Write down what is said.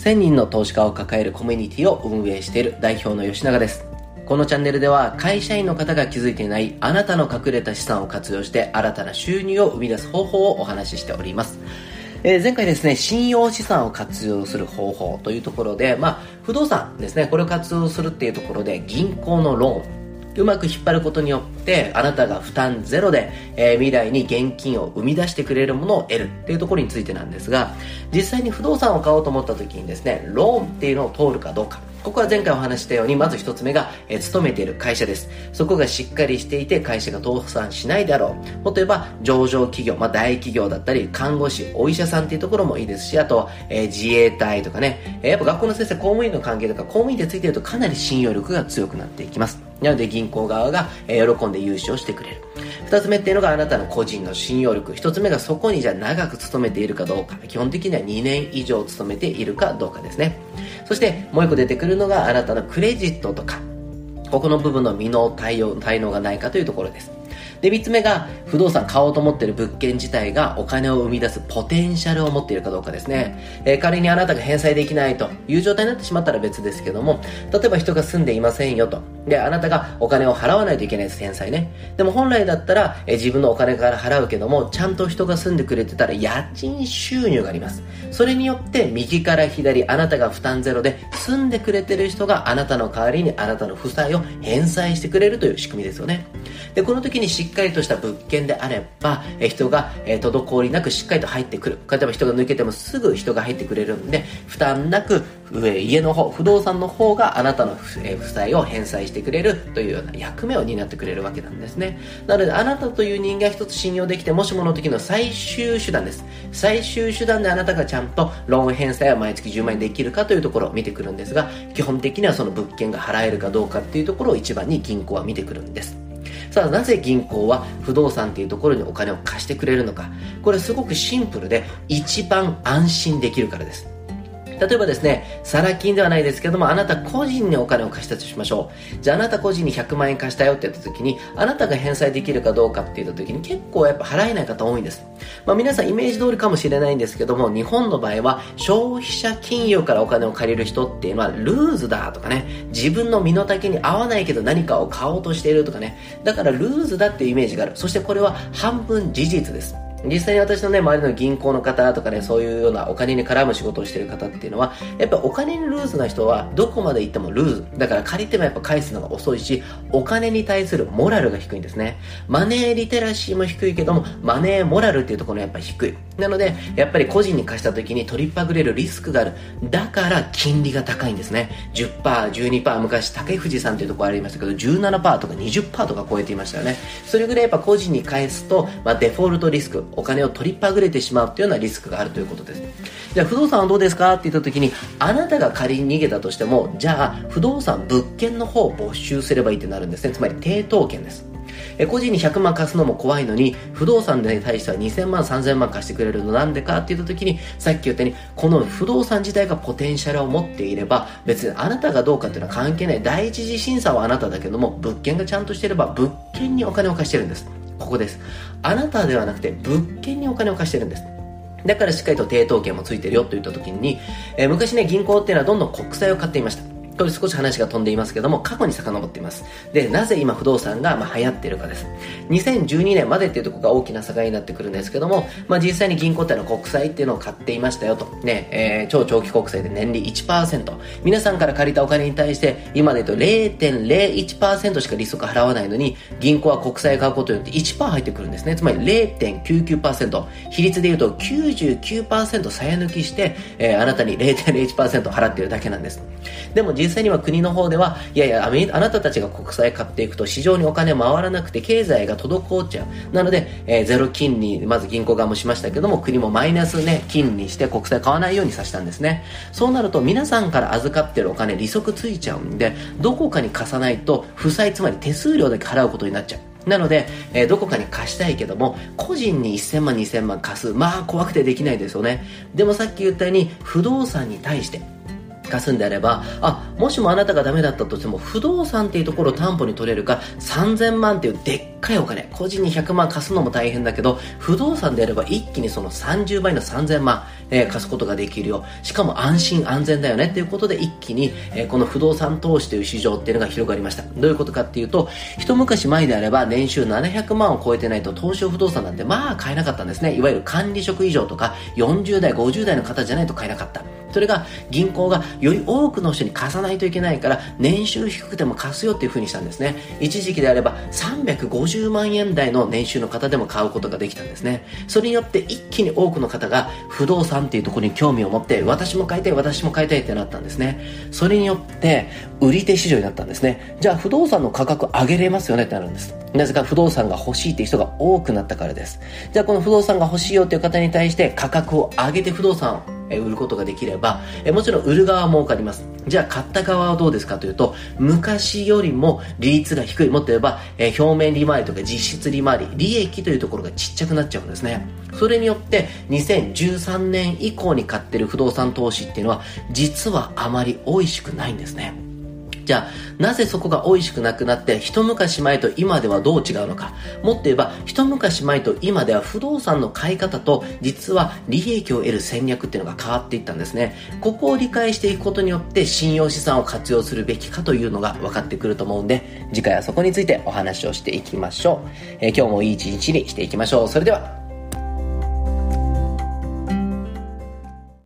1000人の投資家を抱えるコミュニティを運営している代表の吉永です。このチャンネルでは会社員の方が気づいていないあなたの隠れた資産を活用して新たな収入を生み出す方法をお話ししております。え、前回ですね、信用資産を活用する方法というところで、まあ、不動産ですね、これを活用するっていうところで、銀行のローン、うまく引っ張ることによってあなたが負担ゼロで、えー、未来に現金を生み出してくれるものを得るっていうところについてなんですが実際に不動産を買おうと思った時にですねローンっていうのを通るかどうかここは前回お話したように、まず一つ目が、えー、勤めている会社です。そこがしっかりしていて、会社が倒産しないだろう。もっと言えば、上場企業、まあ大企業だったり、看護師、お医者さんっていうところもいいですし、あと、えー、自衛隊とかね、えー、やっぱ学校の先生、公務員の関係とか、公務員でついてるとかなり信用力が強くなっていきます。なので銀行側が、え、喜んで融資をしてくれる。二つ目っていうのがあなたの個人の信用力。一つ目がそこにじゃあ長く勤めているかどうか。基本的には2年以上勤めているかどうかですね。そしてもう一個出てくるのがあなたのクレジットとか。ここの部分の未納対応、対応がないかというところです。で、三つ目が、不動産買おうと思っている物件自体がお金を生み出すポテンシャルを持っているかどうかですね。えー、仮にあなたが返済できないという状態になってしまったら別ですけども、例えば人が住んでいませんよと。で、あなたがお金を払わないといけないです、返済ね。でも本来だったら、え、自分のお金から払うけども、ちゃんと人が住んでくれてたら家賃収入があります。それによって右から左、あなたが負担ゼロで住んでくれてる人があなたの代わりにあなたの負債を返済してくれるという仕組みですよね。で、この時にしっかりとした物件であれば、え人が、え滞りなくしっかりと入ってくる。例えば人が抜けてもすぐ人が入ってくれるんで、負担なく、家の方、不動産の方があなたの、負債を返済してくれるというような役目を担ってくれるわけなんですね。なので、あなたという人間一つ信用できて、もしもの時の最終手段です。最終手段であなたがちゃんとローン返済は毎月10万円できるかというところを見てくるんですが、基本的にはその物件が払えるかどうかっていうところを一番に銀行は見てくるんです。さあなぜ銀行は不動産っていうところにお金を貸してくれるのかこれすごくシンプルで一番安心できるからです例えばですね、サラ金ではないですけども、あなた個人にお金を貸したとしましょう。じゃああなた個人に100万円貸したよって言った時に、あなたが返済できるかどうかって言った時に結構やっぱ払えない方多いんです。まあ皆さんイメージ通りかもしれないんですけども、日本の場合は消費者金融からお金を借りる人っていうのはルーズだとかね、自分の身の丈に合わないけど何かを買おうとしているとかね、だからルーズだっていうイメージがある。そしてこれは半分事実です。実際に私のね、周りの銀行の方とかね、そういうようなお金に絡む仕事をしている方っていうのは、やっぱお金にルーズな人は、どこまで行ってもルーズ。だから借りてもやっぱ返すのが遅いし、お金に対するモラルが低いんですね。マネーリテラシーも低いけども、マネーモラルっていうところがやっぱ低い。なので、やっぱり個人に貸した時に取りっぱぐれるリスクがある。だから金利が高いんですね。10%、12%、昔、竹富士さんというところありましたけど、17%とか20%とか超えていましたよね。それぐらいやっぱ個人に返すと、まあデフォルトリスク、お金を取りっぱぐれてしまうというようなリスクがあるということです。じゃあ不動産はどうですかって言った時にあなたが仮に逃げたとしてもじゃあ不動産物件の方を没収すればいいってなるんですね。つまり抵当権です。え個人に100万貸すのも怖いのに不動産に対しては2000万3000万貸してくれるのなんでかって言った時にさっき言ったようにこの不動産自体がポテンシャルを持っていれば別にあなたがどうかっていうのは関係ない。第一次審査はあなただけども物件がちゃんとしていれば物件にお金を貸してるんです。ここです。あなたではなくて物件にお金を貸してるんです。だからしっかりと抵当権もついてるよと言った時に、えー、昔ね、銀行っていうのはどんどん国債を買っていました。これ少し話が飛んでいますけども、過去に遡っています。で、なぜ今不動産がまあ流行っているかです。2012年までっていうところが大きな境になってくるんですけども、まあ実際に銀行っての国債っていうのを買っていましたよと。ね、えー、超長期国債で年利1%。皆さんから借りたお金に対して、今で言うと0.01%しか利息払わないのに、銀行は国債買うことによって1%入ってくるんですね。つまり0.99%。比率で言うと99%さや抜きして、えー、あなたに0.01%払っているだけなんです。でも実際には国の方では、いやいや、あなたたちが国債買っていくと市場にお金回らなくて経済が滞っちゃう。なので、えー、ゼロ金利、まず銀行側もしましたけども、国もマイナスね、金利して国債買わないようにさせたんですね。そうなると皆さんから預かってるお金利息ついちゃうんで、どこかに貸さないと、負債つまり手数料だけ払うことになっちゃう。なので、えー、どこかに貸したいけども、個人に1000万、2000万貸す。まあ、怖くてできないですよね。でもさっき言ったように、不動産に対して、貸すんであれば、あ、もしもあなたがダメだったとしても、不動産っていうところを担保に取れるか3000万っていうでっかいお金、個人に100万貸すのも大変だけど、不動産であれば一気にその30倍の3000万、えー、貸すことができるよ。しかも安心安全だよねっていうことで一気に、えー、この不動産投資という市場っていうのが広がりました。どういうことかっていうと、一昔前であれば年収700万を超えてないと投資不動産なんてまあ買えなかったんですね。いわゆる管理職以上とか40代、50代の方じゃないと買えなかった。それが銀行がより多くの人に貸さないといけないから年収低くても貸すよっていう風にしたんですね。一時期であれば350万円台の年収の方でも買うことができたんですね。それによって一気に多くの方が不動産っていうところに興味を持って私も買いたい私も買いたいってなったんですね。それによって売り手市場になったんですね。じゃあ不動産の価格上げれますよねってなるんです。なぜか不動産が欲しいっていう人が多くなったからです。じゃあこの不動産が欲しいよっていう方に対して価格を上げて不動産え売ることができれば、もちろん売る側も儲かります。じゃあ買った側はどうですかというと、昔よりも利率が低い。もっと言えば、え表面利回りとか実質利回り、利益というところがちっちゃくなっちゃうんですね。それによって2013年以降に買ってる不動産投資っていうのは実はあまり美味しくないんですね。じゃあ、なぜそこが美味しくなくなって、一昔前と今ではどう違うのか。もっと言えば、一昔前と今では不動産の買い方と、実は利益を得る戦略っていうのが変わっていったんですね。ここを理解していくことによって、信用資産を活用するべきかというのが分かってくると思うんで、次回はそこについてお話をしていきましょう。えー、今日もいい一日にしていきましょう。それでは、